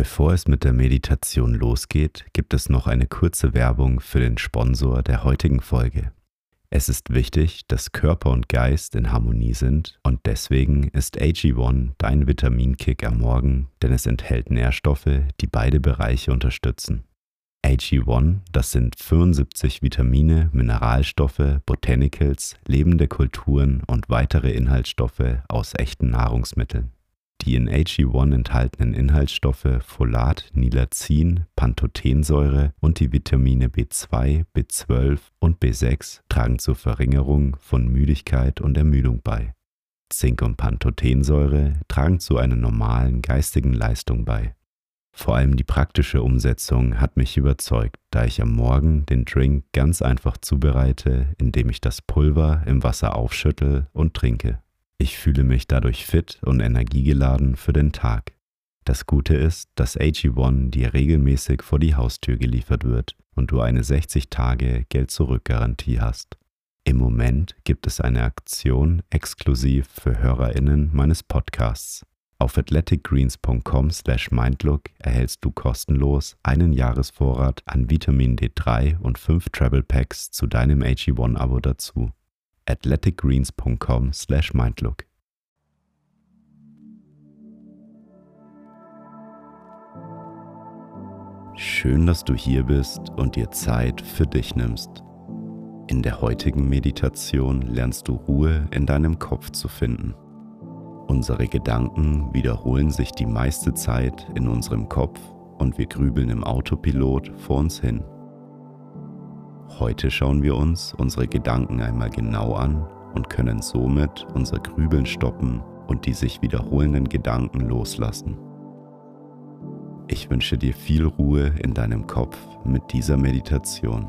Bevor es mit der Meditation losgeht, gibt es noch eine kurze Werbung für den Sponsor der heutigen Folge. Es ist wichtig, dass Körper und Geist in Harmonie sind und deswegen ist AG1 dein Vitaminkick am Morgen, denn es enthält Nährstoffe, die beide Bereiche unterstützen. AG1, das sind 75 Vitamine, Mineralstoffe, Botanicals, lebende Kulturen und weitere Inhaltsstoffe aus echten Nahrungsmitteln. Die in AG1 enthaltenen Inhaltsstoffe Folat, Nilazin, Pantothensäure und die Vitamine B2, B12 und B6 tragen zur Verringerung von Müdigkeit und Ermüdung bei. Zink und Pantothensäure tragen zu einer normalen geistigen Leistung bei. Vor allem die praktische Umsetzung hat mich überzeugt, da ich am Morgen den Drink ganz einfach zubereite, indem ich das Pulver im Wasser aufschüttel und trinke. Ich fühle mich dadurch fit und energiegeladen für den Tag. Das Gute ist, dass AG1 dir regelmäßig vor die Haustür geliefert wird und du eine 60 Tage Geld-Zurück-Garantie hast. Im Moment gibt es eine Aktion exklusiv für HörerInnen meines Podcasts. Auf athleticgreens.com slash mindlook erhältst du kostenlos einen Jahresvorrat an Vitamin D3 und 5 Travel Packs zu deinem AG1-Abo dazu athleticgreens.com slash mindlook. Schön, dass du hier bist und dir Zeit für dich nimmst. In der heutigen Meditation lernst du Ruhe in deinem Kopf zu finden. Unsere Gedanken wiederholen sich die meiste Zeit in unserem Kopf und wir grübeln im Autopilot vor uns hin. Heute schauen wir uns unsere Gedanken einmal genau an und können somit unser Grübeln stoppen und die sich wiederholenden Gedanken loslassen. Ich wünsche dir viel Ruhe in deinem Kopf mit dieser Meditation.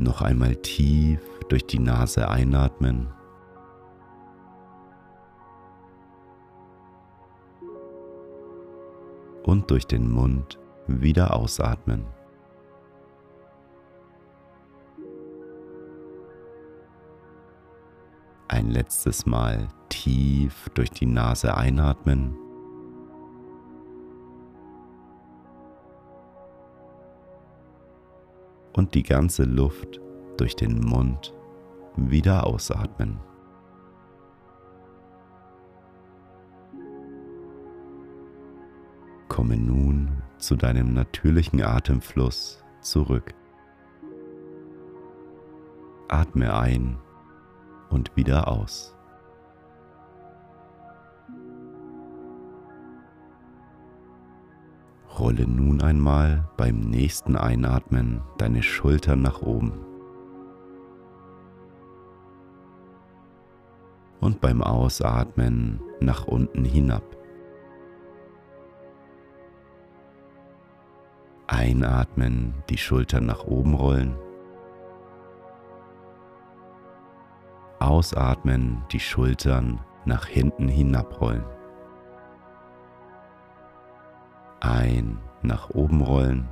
Noch einmal tief durch die Nase einatmen. Und durch den Mund wieder ausatmen. Ein letztes Mal tief durch die Nase einatmen. Und die ganze Luft durch den Mund wieder ausatmen. Komme nun zu deinem natürlichen Atemfluss zurück. Atme ein und wieder aus. Rolle nun einmal beim nächsten Einatmen deine Schultern nach oben. Und beim Ausatmen nach unten hinab. Einatmen, die Schultern nach oben rollen. Ausatmen, die Schultern nach hinten hinabrollen. Ein, nach oben rollen,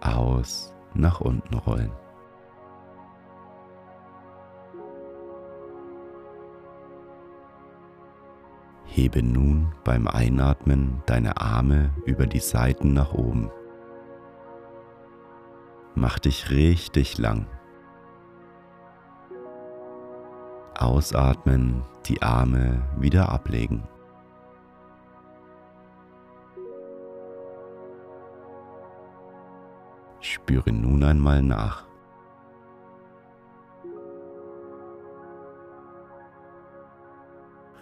aus, nach unten rollen. Hebe nun beim Einatmen deine Arme über die Seiten nach oben. Mach dich richtig lang. Ausatmen, die Arme wieder ablegen. Spüre nun einmal nach.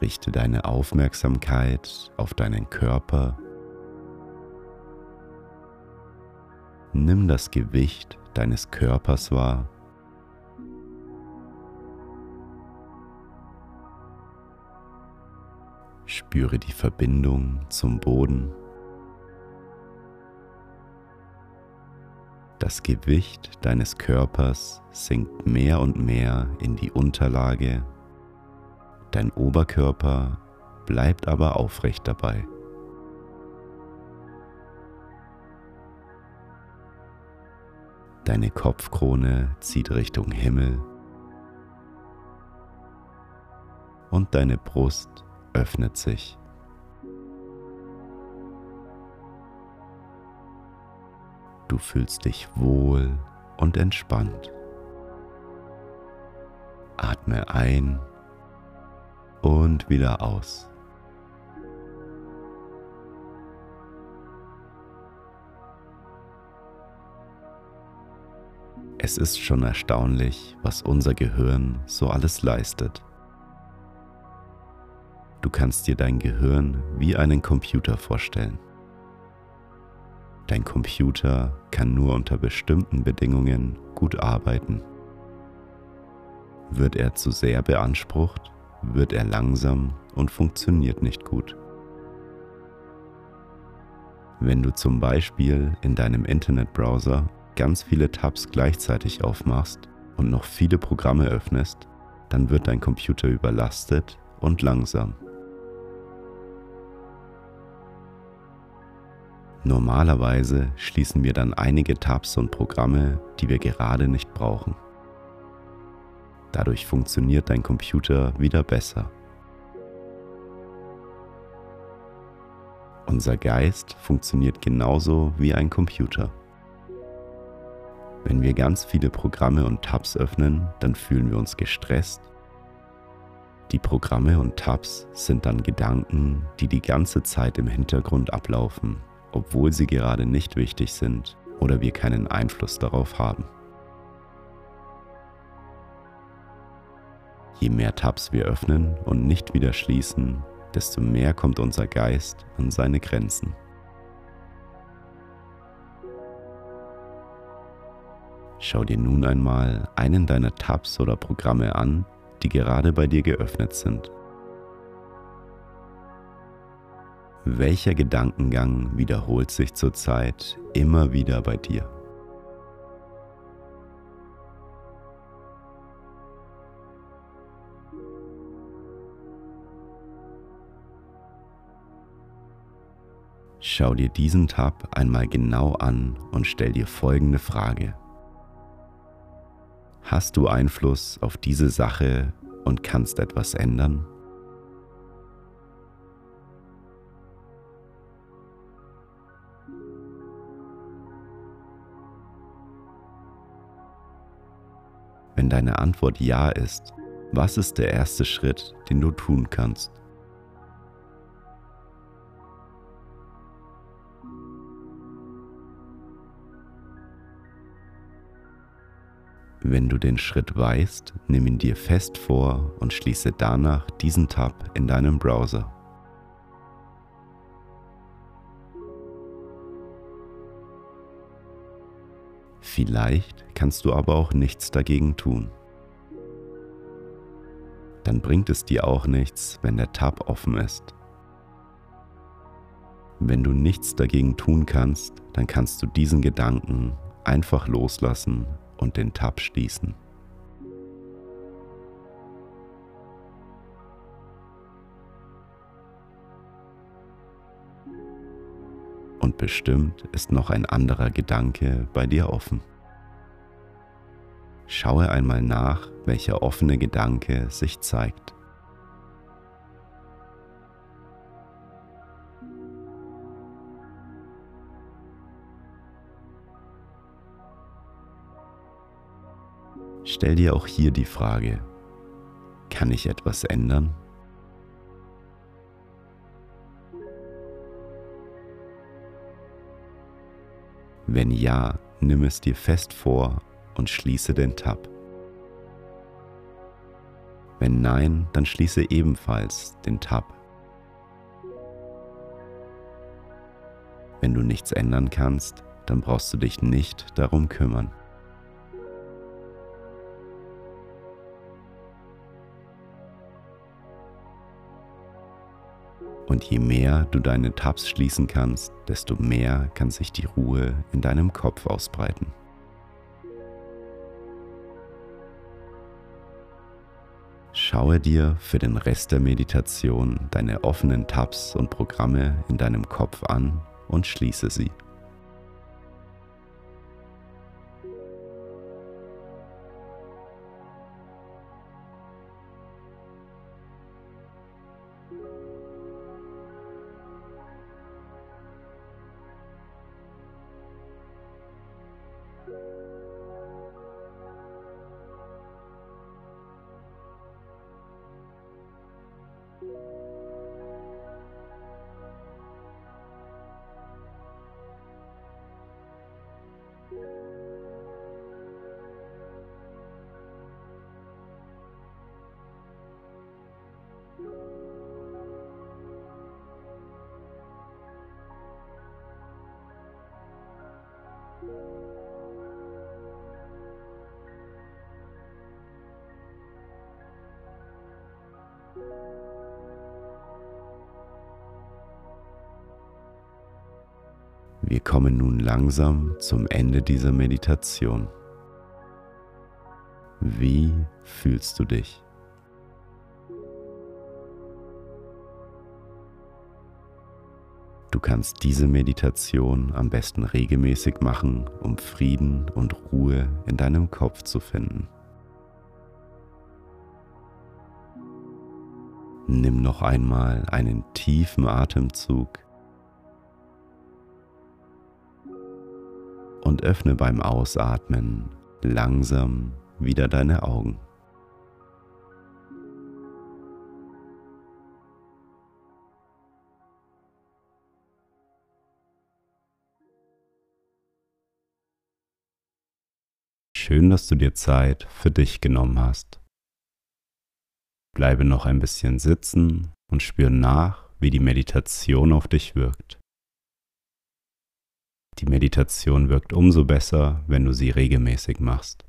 Richte deine Aufmerksamkeit auf deinen Körper. Nimm das Gewicht deines Körpers wahr. Spüre die Verbindung zum Boden. Das Gewicht deines Körpers sinkt mehr und mehr in die Unterlage. Dein Oberkörper bleibt aber aufrecht dabei. Deine Kopfkrone zieht Richtung Himmel und deine Brust öffnet sich. Du fühlst dich wohl und entspannt. Atme ein und wieder aus. Es ist schon erstaunlich, was unser Gehirn so alles leistet. Du kannst dir dein Gehirn wie einen Computer vorstellen. Dein Computer kann nur unter bestimmten Bedingungen gut arbeiten. Wird er zu sehr beansprucht, wird er langsam und funktioniert nicht gut. Wenn du zum Beispiel in deinem Internetbrowser ganz viele Tabs gleichzeitig aufmachst und noch viele Programme öffnest, dann wird dein Computer überlastet und langsam. Normalerweise schließen wir dann einige Tabs und Programme, die wir gerade nicht brauchen. Dadurch funktioniert dein Computer wieder besser. Unser Geist funktioniert genauso wie ein Computer. Wenn wir ganz viele Programme und Tabs öffnen, dann fühlen wir uns gestresst. Die Programme und Tabs sind dann Gedanken, die die ganze Zeit im Hintergrund ablaufen obwohl sie gerade nicht wichtig sind oder wir keinen Einfluss darauf haben. Je mehr Tabs wir öffnen und nicht wieder schließen, desto mehr kommt unser Geist an seine Grenzen. Schau dir nun einmal einen deiner Tabs oder Programme an, die gerade bei dir geöffnet sind Welcher Gedankengang wiederholt sich zurzeit immer wieder bei dir? Schau dir diesen Tab einmal genau an und stell dir folgende Frage. Hast du Einfluss auf diese Sache und kannst etwas ändern? Wenn deine Antwort Ja ist, was ist der erste Schritt, den du tun kannst? Wenn du den Schritt weißt, nimm ihn dir fest vor und schließe danach diesen Tab in deinem Browser. Vielleicht kannst du aber auch nichts dagegen tun. Dann bringt es dir auch nichts, wenn der Tab offen ist. Wenn du nichts dagegen tun kannst, dann kannst du diesen Gedanken einfach loslassen und den Tab schließen. Und bestimmt ist noch ein anderer Gedanke bei dir offen. Schaue einmal nach, welcher offene Gedanke sich zeigt. Stell dir auch hier die Frage, kann ich etwas ändern? Wenn ja, nimm es dir fest vor und schließe den Tab. Wenn nein, dann schließe ebenfalls den Tab. Wenn du nichts ändern kannst, dann brauchst du dich nicht darum kümmern. Und je mehr du deine Tabs schließen kannst, desto mehr kann sich die Ruhe in deinem Kopf ausbreiten. Schaue dir für den Rest der Meditation deine offenen Tabs und Programme in deinem Kopf an und schließe sie. Wir kommen nun langsam zum Ende dieser Meditation. Wie fühlst du dich? Du kannst diese Meditation am besten regelmäßig machen, um Frieden und Ruhe in deinem Kopf zu finden. Nimm noch einmal einen tiefen Atemzug und öffne beim Ausatmen langsam wieder deine Augen. Schön, dass du dir Zeit für dich genommen hast. Bleibe noch ein bisschen sitzen und spür nach, wie die Meditation auf dich wirkt. Die Meditation wirkt umso besser, wenn du sie regelmäßig machst.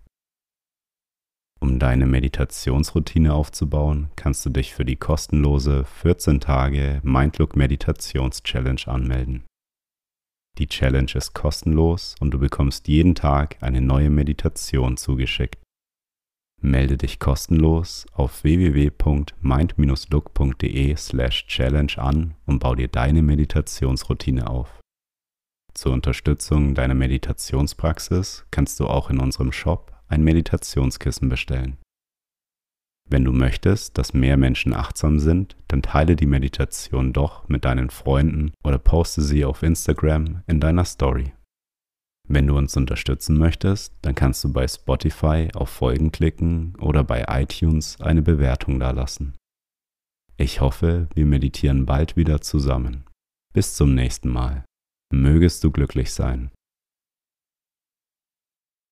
Um deine Meditationsroutine aufzubauen, kannst du dich für die kostenlose 14 Tage Mindlook Meditations Challenge anmelden. Die Challenge ist kostenlos und du bekommst jeden Tag eine neue Meditation zugeschickt. Melde dich kostenlos auf www.mind-look.de/challenge an und bau dir deine Meditationsroutine auf. Zur Unterstützung deiner Meditationspraxis kannst du auch in unserem Shop ein Meditationskissen bestellen. Wenn du möchtest, dass mehr Menschen achtsam sind, dann teile die Meditation doch mit deinen Freunden oder poste sie auf Instagram in deiner Story. Wenn du uns unterstützen möchtest, dann kannst du bei Spotify auf Folgen klicken oder bei iTunes eine Bewertung dalassen. Ich hoffe, wir meditieren bald wieder zusammen. Bis zum nächsten Mal. Mögest du glücklich sein.